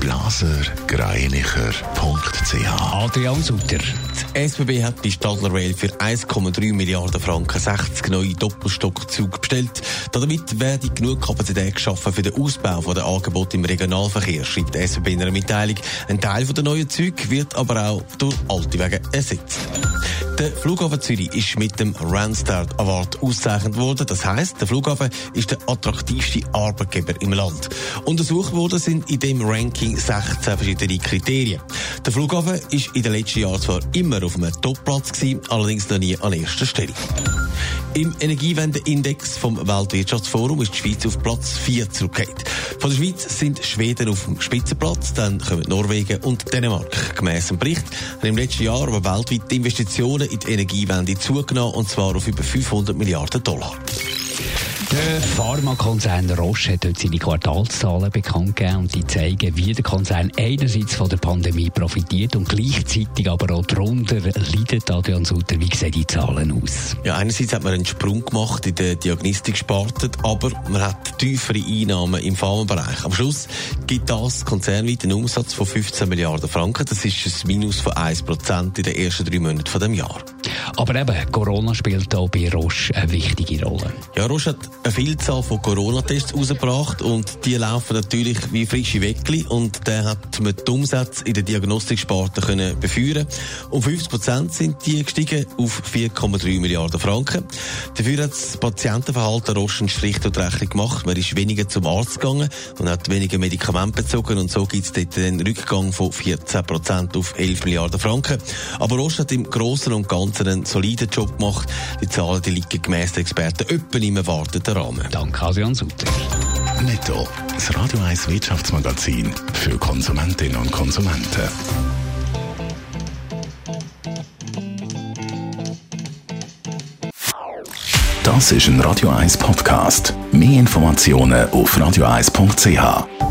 blasergreinicher.ch Adrian Sutter. Die SBB hat die Stadler Rail für 1,3 Milliarden Franken 60 neue Doppelstockzüge bestellt. Damit werde genug Kapazität geschaffen für den Ausbau der Angebote im Regionalverkehr, schreibt die SBB in einer Mitteilung. Ein Teil der neuen Züge wird aber auch durch alte Wege ersetzt. Der Flughafen Zürich ist mit dem Randstad Award ausgezeichnet worden. Das heißt, der Flughafen ist der attraktivste Arbeitgeber im Land. Untersucht worden sind in dem Ranking 16 verschiedene Kriterien. Der Flughafen ist in den letzten Jahren zwar immer auf einem Topplatz gewesen, allerdings noch nie an erster Stelle. Im Energiewendeindex vom Weltwirtschaftsforum ist die Schweiz auf Platz 4 zurückgekehrt. Von der Schweiz sind Schweden auf dem Spitzenplatz, dann kommen Norwegen und Dänemark. Gemäss dem Bericht haben im letzten Jahr aber weltweit die Investitionen in die Energiewende zugenommen, und zwar auf über 500 Milliarden Dollar. Der Pharmakonzern Roche hat heute seine Quartalszahlen bekannt gegeben und die zeigen, wie der Konzern einerseits von der Pandemie profitiert und gleichzeitig aber auch darunter leidet. Adrian Sutter, wie sehen die Zahlen aus? Ja, einerseits hat man einen Sprung gemacht in der Diagnostik gespartet, aber man hat tiefere Einnahmen im Pharmabereich. Am Schluss gibt das konzernweit einen Umsatz von 15 Milliarden Franken. Das ist ein Minus von 1 Prozent in den ersten drei Monaten von dem Jahr. Aber eben, Corona spielt auch bei Roche eine wichtige Rolle. Ja, Roche hat eine Vielzahl von Corona-Tests rausgebracht und die laufen natürlich wie frische Weckli und der hat mit die Umsätze in der Diagnostiksparte können befeuern. Um 50 Prozent sind die gestiegen auf 4,3 Milliarden Franken. Dafür hat das Patientenverhalten Strich durch die Rechnung gemacht. Man ist weniger zum Arzt gegangen und hat weniger Medikamente bezogen und so gibt es dort einen Rückgang von 14 Prozent auf 11 Milliarden Franken. Aber Roche hat im Großen und Ganzen einen soliden Job gemacht. Die Zahlen die liegen gemäss der Experten öppen im erwarteten Rahmen. Danke, Adrian Sutter. Netto. Das Radio 1 Wirtschaftsmagazin für Konsumentinnen und Konsumenten. Das ist ein Radio 1 Podcast. Mehr Informationen auf radio1.ch.